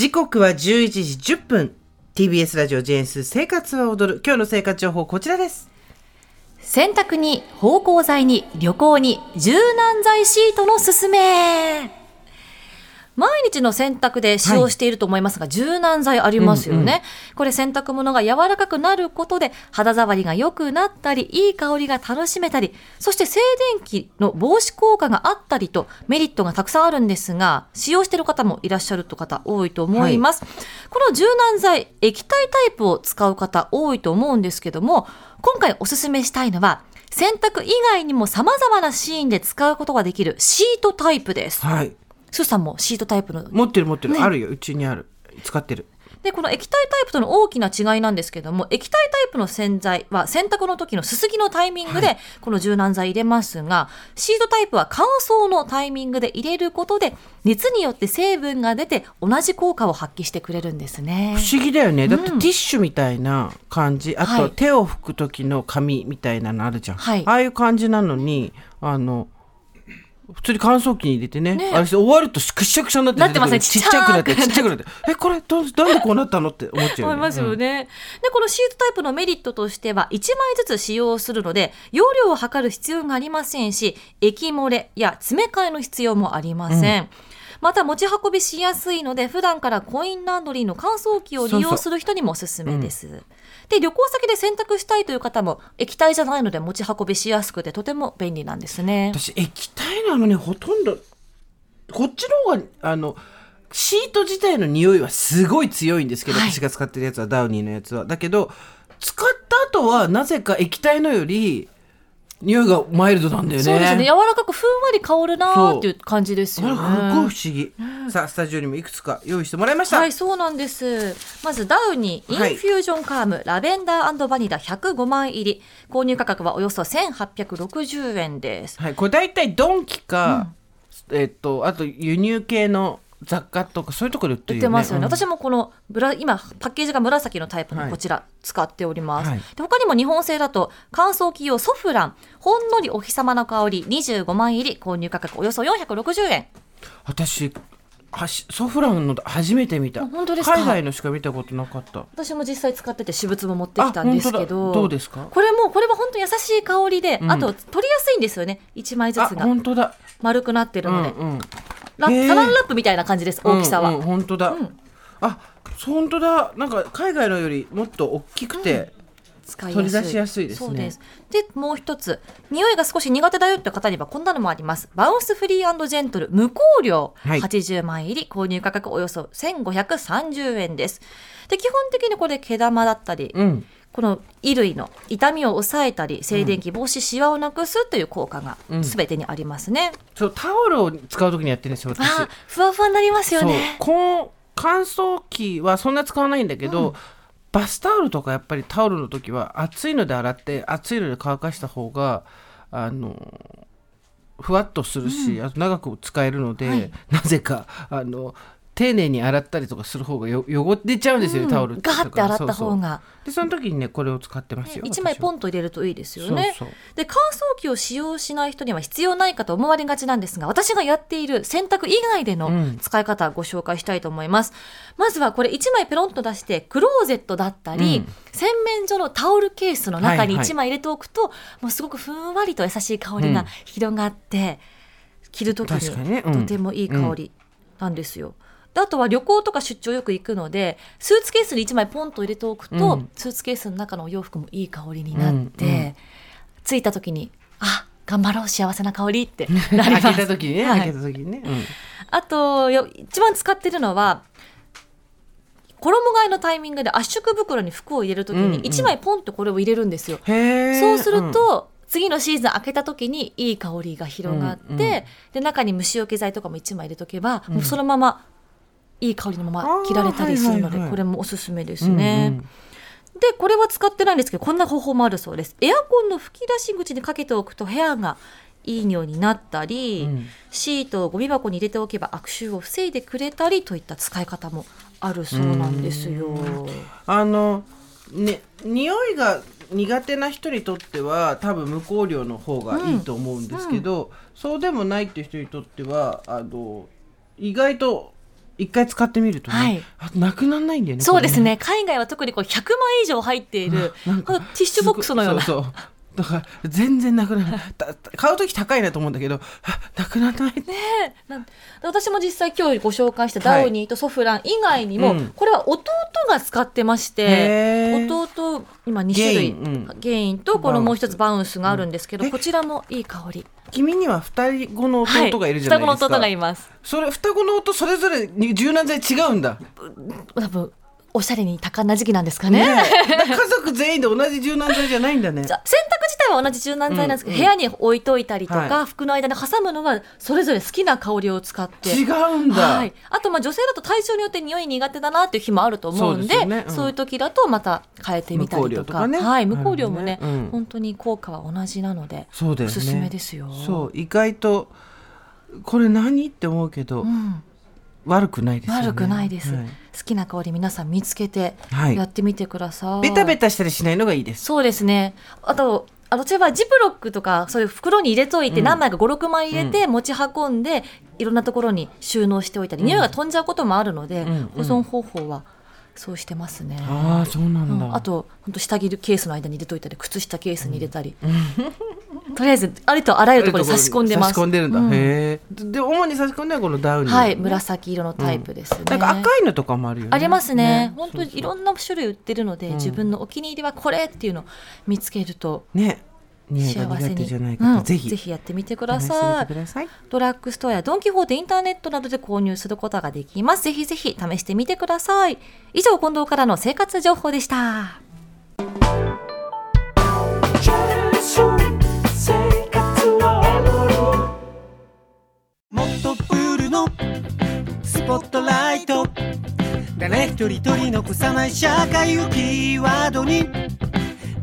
時刻は11時10分。TBS ラジオ JS 生活は踊る。今日の生活情報こちらです。洗濯に芳香剤に旅行に柔軟剤シートのすすめ。毎日の洗濯で使用していると思いますが、はい、柔軟剤ありますよね、うんうん、これ洗濯物が柔らかくなることで肌触りが良くなったりいい香りが楽しめたりそして静電気の防止効果があったりとメリットがたくさんあるんですが使用している方もいらっしゃると方多いと思います、はい、この柔軟剤液体タイプを使う方多いと思うんですけども今回おすすめしたいのは洗濯以外にも様々なシーンで使うことができるシートタイプです。はい。スーさんもシートタイプの。持ってる持ってる。ね、あるよ。うちにある。使ってる。で、この液体タイプとの大きな違いなんですけども、液体タイプの洗剤は洗濯の時のすすぎのタイミングでこの柔軟剤入れますが、はい、シートタイプは乾燥のタイミングで入れることで、熱によって成分が出て同じ効果を発揮してくれるんですね。不思議だよね。だってティッシュみたいな感じ、うん、あと手を拭く時の紙みたいなのあるじゃん。はい、ああいう感じなのに、あの、普通に乾燥機に入れてねね。あれ終わるとくしゃくしゃになってなってますね。ちっちゃくなってちっちゃく。なって。えこれどなんでこうなったのって思っちゃう、思いますよね、うん、でこのシートタイプのメリットとしては1枚ずつ使用するので容量を測る必要がありませんし液漏れや詰め替えの必要もありません、うん。また持ち運びしやすいので普段からコインランドリーの乾燥機を利用する人にもおすすめです。うん。で旅行先で洗濯したいという方も液体じゃないので持ち運びしやすくてとても便利なんですね。私液体なのにほとんどこっちの方があのシート自体の匂いはすごい強いんですけど、はい、私が使ってるやつはダウニーのやつは。だけど使った後はなぜか液体のより匂いがマイルドなんだよね。そうですね。柔らかくふんわり香るなっていう感じですよね。すごい不思議、うん。さあスタジオにもいくつか用意してもらいました。はい、そうなんです。まずダウニーインフュージョンカーム、はい、ラベンダーバニラ105枚入り購入価格はおよそ1860円です。はい、これだいたいドンキか、うん、えっとあと輸入系の雑貨とかそういうところで売ってるよね。売ってますよね。うん、私もこのブラ今パッケージが紫のタイプのこちら使っております。はい、で他にも日本製だと乾燥機用ソフランほんのりお日様の香り25枚入り購入価格およそ460円。私はしソフランの初めて見た。本当ですか？海外のしか見たことなかった。私も実際使ってて私物も持ってきたんですけど。どうですか？これもこれは本当優しい香りで、うん、あと取りやすいんですよね。1枚ずつが。本当だ。丸くなってるので、うんうんラサランラップみたいな感じです大きさは、うんうん、本当だ、うん、あ本当だ。なんか海外のよりもっと大きくて、使い取り出しやすいですね。ででもう一つ。匂いが少し苦手だよって方にはこんなのもあります。バウンスフリージェントル無香料、はい、80枚入り。購入価格およそ1530円です。で基本的にこれ毛玉だったり、うん、この衣類の痛みを抑えたり静電気防止しわをなくすという効果がすべてにありますね、うん、そうタオルを使う時にやってるんですよ私。ふわふわになりますよね。この乾燥機はそんな使わないんだけど、うん、バスタオルとかやっぱりタオルの時は熱いので洗って熱いので乾かした方があのふわっとするし、うん、あと長く使えるので、はい、なぜかあの丁寧に洗ったりとかする方がよ汚れちゃうんですよ、うん、タオルガーって洗った方が。でその時にねこれを使ってますよ、1枚ポンと入れるといいですよね。で乾燥機を使用しない人には必要ないかと思われがちなんですが私がやっている洗濯以外での使い方ご紹介したいと思います、うん、まずはこれ1枚ペロンと出してクローゼットだったり、うん、洗面所のタオルケースの中に1枚入れておくと、はいはい、もうすごくふんわりと優しい香りが広がって、着る時にとてもいい香りなんですよ。であとは旅行とか出張よく行くのでスーツケースに1枚ポンと入れておくと、うん、スーツケースの中のお洋服もいい香りになって、うんうん、着いた時にあ頑張ろう幸せな香りって なります。開けた時にね、はい、開けた時にね、うん、あと一番使ってるのは衣替えのタイミングで圧縮袋に服を入れる時に1枚ポンとこれを入れるんですよ。うんうん、そうすると、次のシーズン開けた時にいい香りが広がって、うんうん、で中に虫除け剤とかも1枚入れとけば、もうそのままいい香りのまま切られたりするので、これもおすすめですね。うんうん。でこれは使ってないんですけどこんな方法もあるそうです。エアコンの吹き出し口にかけておくと部屋がいい匂いになったり、うん、シートをゴミ箱に入れておけば悪臭を防いでくれたりといった使い方もあるそうなんですよ。あのね匂いが苦手な人にとっては多分無香料の方がいいと思うんですけど、うん。うん、そうでもないっていう人にとってはあの意外と一回使ってみるとね、はい。あなくならないんだよねそうですこれね。海外は特にこう100枚以上入っているティッシュボックスのような。そうそうだから全然なくならないたた買う時高いなと思うんだけどあなくならない。ね私も実際今日ご紹介したダウニーとソフラン以外にも、うんこれは弟が使ってまして弟今2種類ゲインとこのもう一つバウンスがあるんですけど、うん。え？こちらもいい香り。君には二人子の弟がいるじゃないですか、はい、双子の弟がいます。それ双子の弟それぞれに柔軟剤違うんだ。多分おしゃれに多感な時期なんですかね。ね家族全員で同じ柔軟剤じゃないんだね。洗濯自体は同じ柔軟剤なんですけど、うん部屋に置いといたりとか、は服の間に挟むのはそれぞれ好きな香りを使って。違うんだ、はい、あとまあ女性だと体調によって匂い苦手だなっていう日もあると思うんでそうね。うん。いう時だとまた変えてみたりとか。無香料とかね。はい、無香料もね、ねうん。本当に効果は同じなのでそうだよね。おすすめですよ。そう意外とこれ何？って思うけど、うん悪くないですよね。悪くないです、はい。好きな香り皆さん見つけてはい。やってみてください、ベタベタしたりしないのがいいです。そうですね。あとあの例えばジップロックとかそういう袋に入れといてうん。何枚か56枚入れて持ち運んでいろんなところに収納しておいたり、匂いが飛んじゃうこともあるので、うん。保存方法はそうしてますね。ああそうなんだ、うん。あと本当下着ケースの間に入れといたり靴下ケースに入れたり、とりあえずありとあらゆるところに差し込んでます。差し込んでるんだ、うん。へえで主に差し込んではこのダウニー。はい紫色のタイプですね、なんか赤いのとかもあるよね。ありますね。本当いろんな種類売ってるので、うん。自分のお気に入りはこれっていうのを見つけるとね幸せに苦手じゃないうん。方、ぜひ。ぜひやってみてくだ試してさいみてください。ドラッグストアやドン・キホーテインターネットなどで購入することができます。ぜひぜひ試してみてください。以上、近藤からの生活情報でした。もっとプールのスポットライト。誰一人取り残さない社会をキーワードに